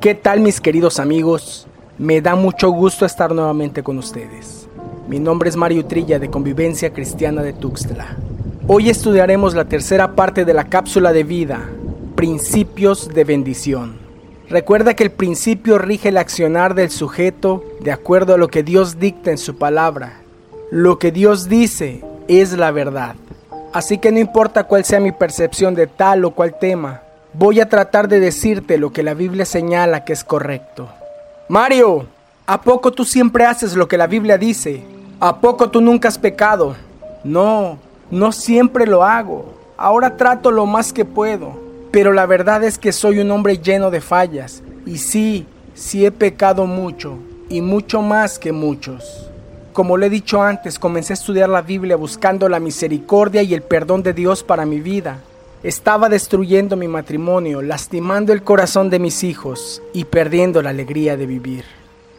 ¿Qué tal mis queridos amigos? Me da mucho gusto estar nuevamente con ustedes. Mi nombre es Mario Trilla de Convivencia Cristiana de Tuxtla. Hoy estudiaremos la tercera parte de la cápsula de vida, Principios de bendición. Recuerda que el principio rige el accionar del sujeto de acuerdo a lo que Dios dicta en su palabra. Lo que Dios dice es la verdad. Así que no importa cuál sea mi percepción de tal o cual tema, voy a tratar de decirte lo que la Biblia señala que es correcto. Mario, ¿a poco tú siempre haces lo que la Biblia dice? ¿A poco tú nunca has pecado? No, no siempre lo hago. Ahora trato lo más que puedo. Pero la verdad es que soy un hombre lleno de fallas. Y sí, sí he pecado mucho. Y mucho más que muchos. Como le he dicho antes, comencé a estudiar la Biblia buscando la misericordia y el perdón de Dios para mi vida. Estaba destruyendo mi matrimonio, lastimando el corazón de mis hijos y perdiendo la alegría de vivir.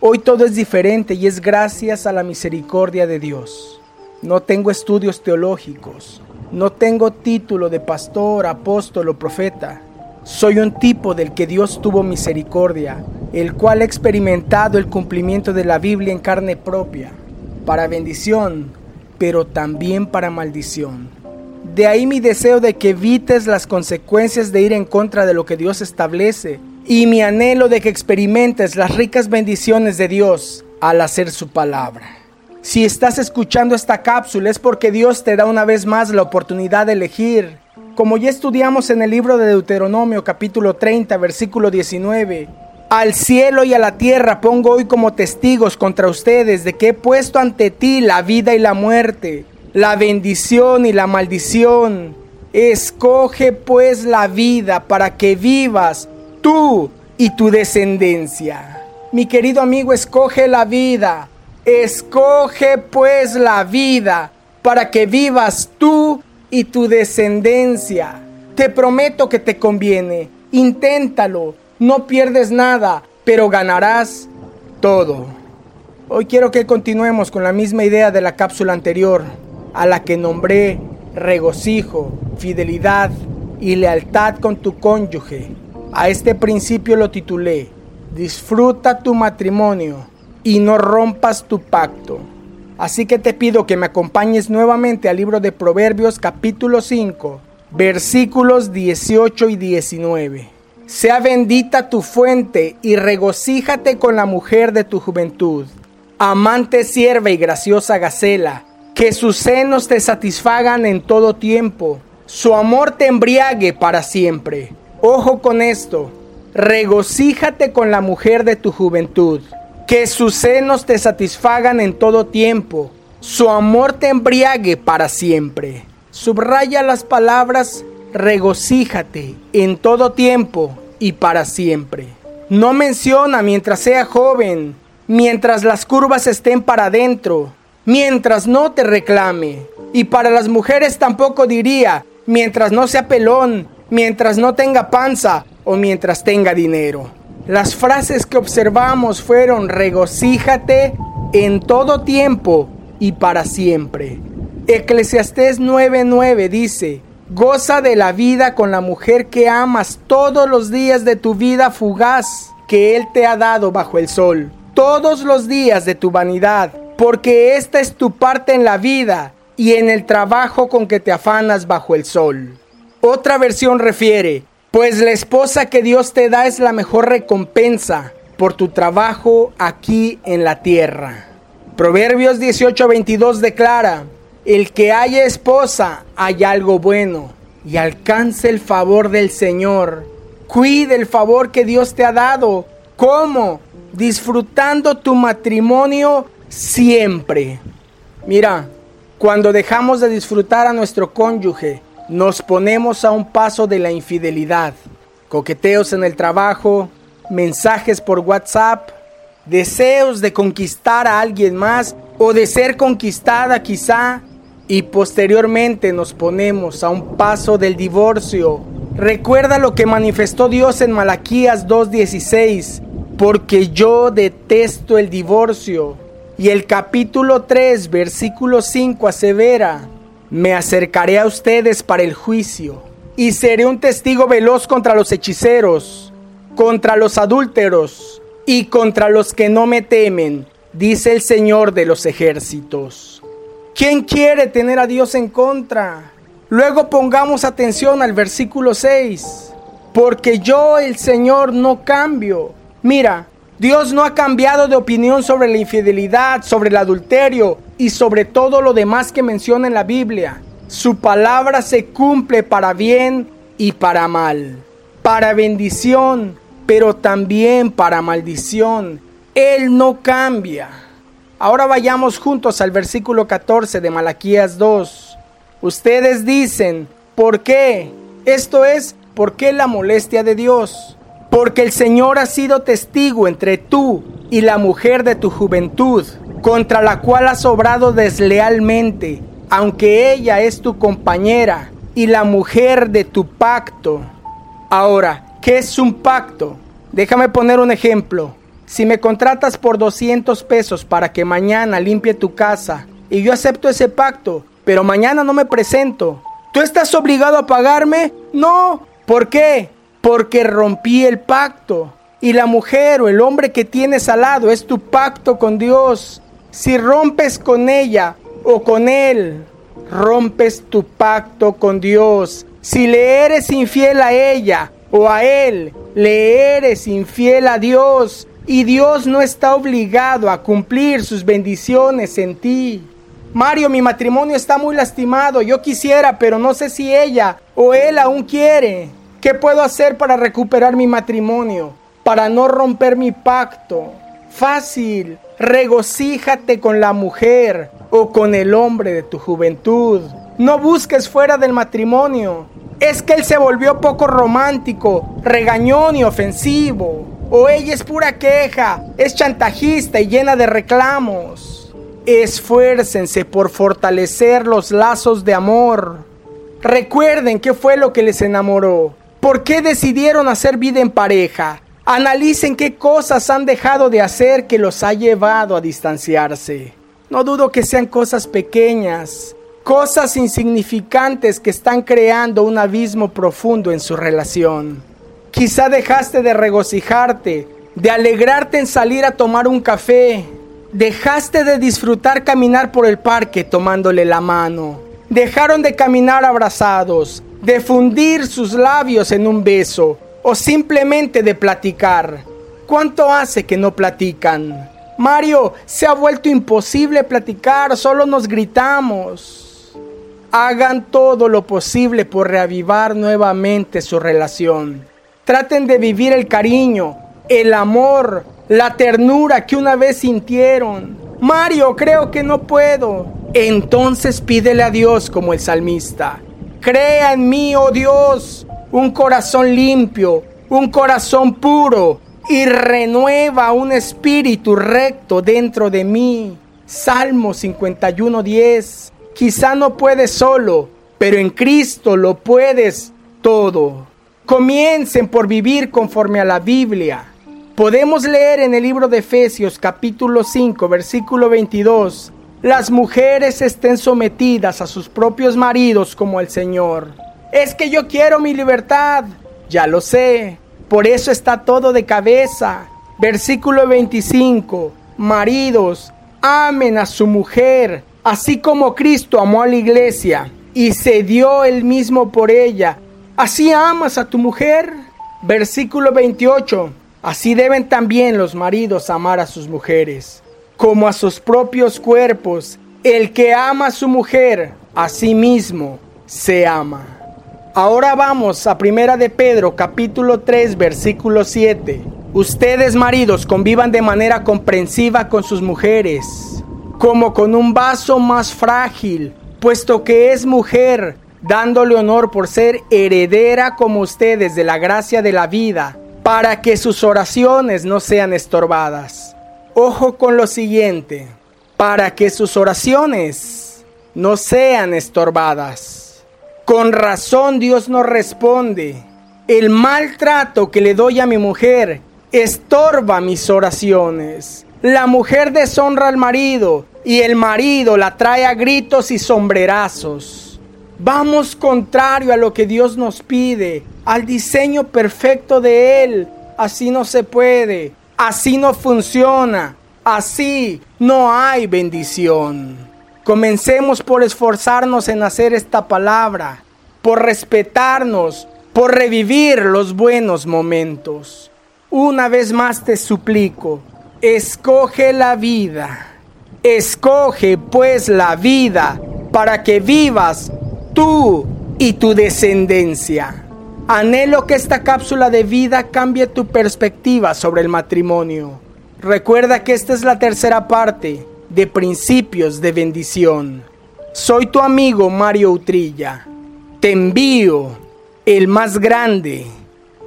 Hoy todo es diferente y es gracias a la misericordia de Dios. No tengo estudios teológicos, no tengo título de pastor, apóstol o profeta. Soy un tipo del que Dios tuvo misericordia, el cual ha experimentado el cumplimiento de la Biblia en carne propia, para bendición, pero también para maldición. De ahí mi deseo de que evites las consecuencias de ir en contra de lo que Dios establece y mi anhelo de que experimentes las ricas bendiciones de Dios al hacer su palabra. Si estás escuchando esta cápsula es porque Dios te da una vez más la oportunidad de elegir. Como ya estudiamos en el libro de Deuteronomio capítulo 30 versículo 19, al cielo y a la tierra pongo hoy como testigos contra ustedes de que he puesto ante ti la vida y la muerte la bendición y la maldición. Escoge pues la vida para que vivas tú y tu descendencia. Mi querido amigo, escoge la vida. Escoge pues la vida para que vivas tú y tu descendencia. Te prometo que te conviene. Inténtalo. No pierdes nada, pero ganarás todo. Hoy quiero que continuemos con la misma idea de la cápsula anterior a la que nombré regocijo, fidelidad y lealtad con tu cónyuge. A este principio lo titulé, disfruta tu matrimonio y no rompas tu pacto. Así que te pido que me acompañes nuevamente al libro de Proverbios capítulo 5, versículos 18 y 19. Sea bendita tu fuente y regocíjate con la mujer de tu juventud. Amante sierva y graciosa gacela, que sus senos te satisfagan en todo tiempo, su amor te embriague para siempre. Ojo con esto, regocíjate con la mujer de tu juventud, que sus senos te satisfagan en todo tiempo, su amor te embriague para siempre. Subraya las palabras regocíjate en todo tiempo y para siempre. No menciona mientras sea joven, mientras las curvas estén para adentro, mientras no te reclame. Y para las mujeres tampoco diría, mientras no sea pelón, mientras no tenga panza o mientras tenga dinero. Las frases que observamos fueron regocíjate en todo tiempo y para siempre. Eclesiastés 9:9 dice, goza de la vida con la mujer que amas todos los días de tu vida fugaz que Él te ha dado bajo el sol, todos los días de tu vanidad porque esta es tu parte en la vida y en el trabajo con que te afanas bajo el sol. Otra versión refiere, pues la esposa que Dios te da es la mejor recompensa por tu trabajo aquí en la tierra. Proverbios 18:22 declara, el que haya esposa haya algo bueno y alcance el favor del Señor. Cuide el favor que Dios te ha dado. ¿Cómo? Disfrutando tu matrimonio siempre. Mira, cuando dejamos de disfrutar a nuestro cónyuge, nos ponemos a un paso de la infidelidad. Coqueteos en el trabajo, mensajes por WhatsApp, deseos de conquistar a alguien más o de ser conquistada quizá, y posteriormente nos ponemos a un paso del divorcio. Recuerda lo que manifestó Dios en Malaquías 2.16, porque yo detesto el divorcio y el capítulo 3, versículo 5 asevera, me acercaré a ustedes para el juicio y seré un testigo veloz contra los hechiceros, contra los adúlteros y contra los que no me temen, dice el Señor de los ejércitos. ¿Quién quiere tener a Dios en contra? Luego pongamos atención al versículo 6. Porque yo, el Señor, no cambio. Mira, Dios no ha cambiado de opinión sobre la infidelidad, sobre el adulterio y sobre todo lo demás que menciona en la Biblia. Su palabra se cumple para bien y para mal, para bendición, pero también para maldición. Él no cambia. Ahora vayamos juntos al versículo 14 de Malaquías 2. Ustedes dicen, ¿por qué? Esto es, ¿por qué la molestia de Dios? Porque el Señor ha sido testigo entre tú y la mujer de tu juventud, contra la cual has obrado deslealmente, aunque ella es tu compañera y la mujer de tu pacto. Ahora, ¿qué es un pacto? Déjame poner un ejemplo. Si me contratas por 200 pesos para que mañana limpie tu casa y yo acepto ese pacto, pero mañana no me presento, ¿tú estás obligado a pagarme? No. ¿Por qué? Porque rompí el pacto. Y la mujer o el hombre que tienes al lado es tu pacto con Dios. Si rompes con ella o con él, rompes tu pacto con Dios. Si le eres infiel a ella o a él, le eres infiel a Dios y Dios no está obligado a cumplir sus bendiciones en ti. Mario, mi matrimonio está muy lastimado. Yo quisiera, pero no sé si ella o él aún quiere. ¿Qué puedo hacer para recuperar mi matrimonio? Para no romper mi pacto. Fácil. Regocíjate con la mujer o con el hombre de tu juventud. No busques fuera del matrimonio. Es que él se volvió poco romántico, regañón y ofensivo o ella es pura queja, es chantajista y llena de reclamos. Esfuércense por fortalecer los lazos de amor. Recuerden qué fue lo que les enamoró. ¿Por qué decidieron hacer vida en pareja? Analicen qué cosas han dejado de hacer que los ha llevado a distanciarse. No dudo que sean cosas pequeñas, cosas insignificantes que están creando un abismo profundo en su relación. Quizá dejaste de regocijarte, de alegrarte en salir a tomar un café. Dejaste de disfrutar caminar por el parque tomándole la mano. Dejaron de caminar abrazados, de fundir sus labios en un beso o simplemente de platicar. ¿Cuánto hace que no platican? Mario, se ha vuelto imposible platicar, solo nos gritamos. Hagan todo lo posible por reavivar nuevamente su relación. Traten de vivir el cariño, el amor, la ternura que una vez sintieron. Mario, creo que no puedo. Entonces pídele a Dios como el salmista. Crea en mí, oh Dios, un corazón limpio, un corazón puro y renueva un espíritu recto dentro de mí. Salmo 51:10. Quizá no puedes solo, pero en Cristo lo puedes todo. Comiencen por vivir conforme a la Biblia. Podemos leer en el libro de Efesios capítulo 5 versículo 22, las mujeres estén sometidas a sus propios maridos como el Señor. Es que yo quiero mi libertad, ya lo sé, por eso está todo de cabeza. Versículo 25, maridos, amen a su mujer, así como Cristo amó a la iglesia y se dio él mismo por ella Así amas a tu mujer. Versículo 28. Así deben también los maridos amar a sus mujeres, como a sus propios cuerpos. El que ama a su mujer, a sí mismo se ama. Ahora vamos a Primera de Pedro, capítulo 3, versículo 7. Ustedes maridos convivan de manera comprensiva con sus mujeres, como con un vaso más frágil, puesto que es mujer dándole honor por ser heredera como ustedes de la gracia de la vida, para que sus oraciones no sean estorbadas. Ojo con lo siguiente, para que sus oraciones no sean estorbadas. Con razón Dios no responde. El maltrato que le doy a mi mujer estorba mis oraciones. La mujer deshonra al marido y el marido la trae a gritos y sombrerazos. Vamos contrario a lo que Dios nos pide, al diseño perfecto de Él. Así no se puede, así no funciona, así no hay bendición. Comencemos por esforzarnos en hacer esta palabra, por respetarnos, por revivir los buenos momentos. Una vez más te suplico, escoge la vida. Escoge pues la vida para que vivas tú y tu descendencia. Anhelo que esta cápsula de vida cambie tu perspectiva sobre el matrimonio. Recuerda que esta es la tercera parte de Principios de Bendición. Soy tu amigo Mario Utrilla. Te envío el más grande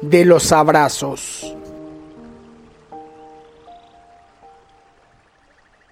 de los abrazos.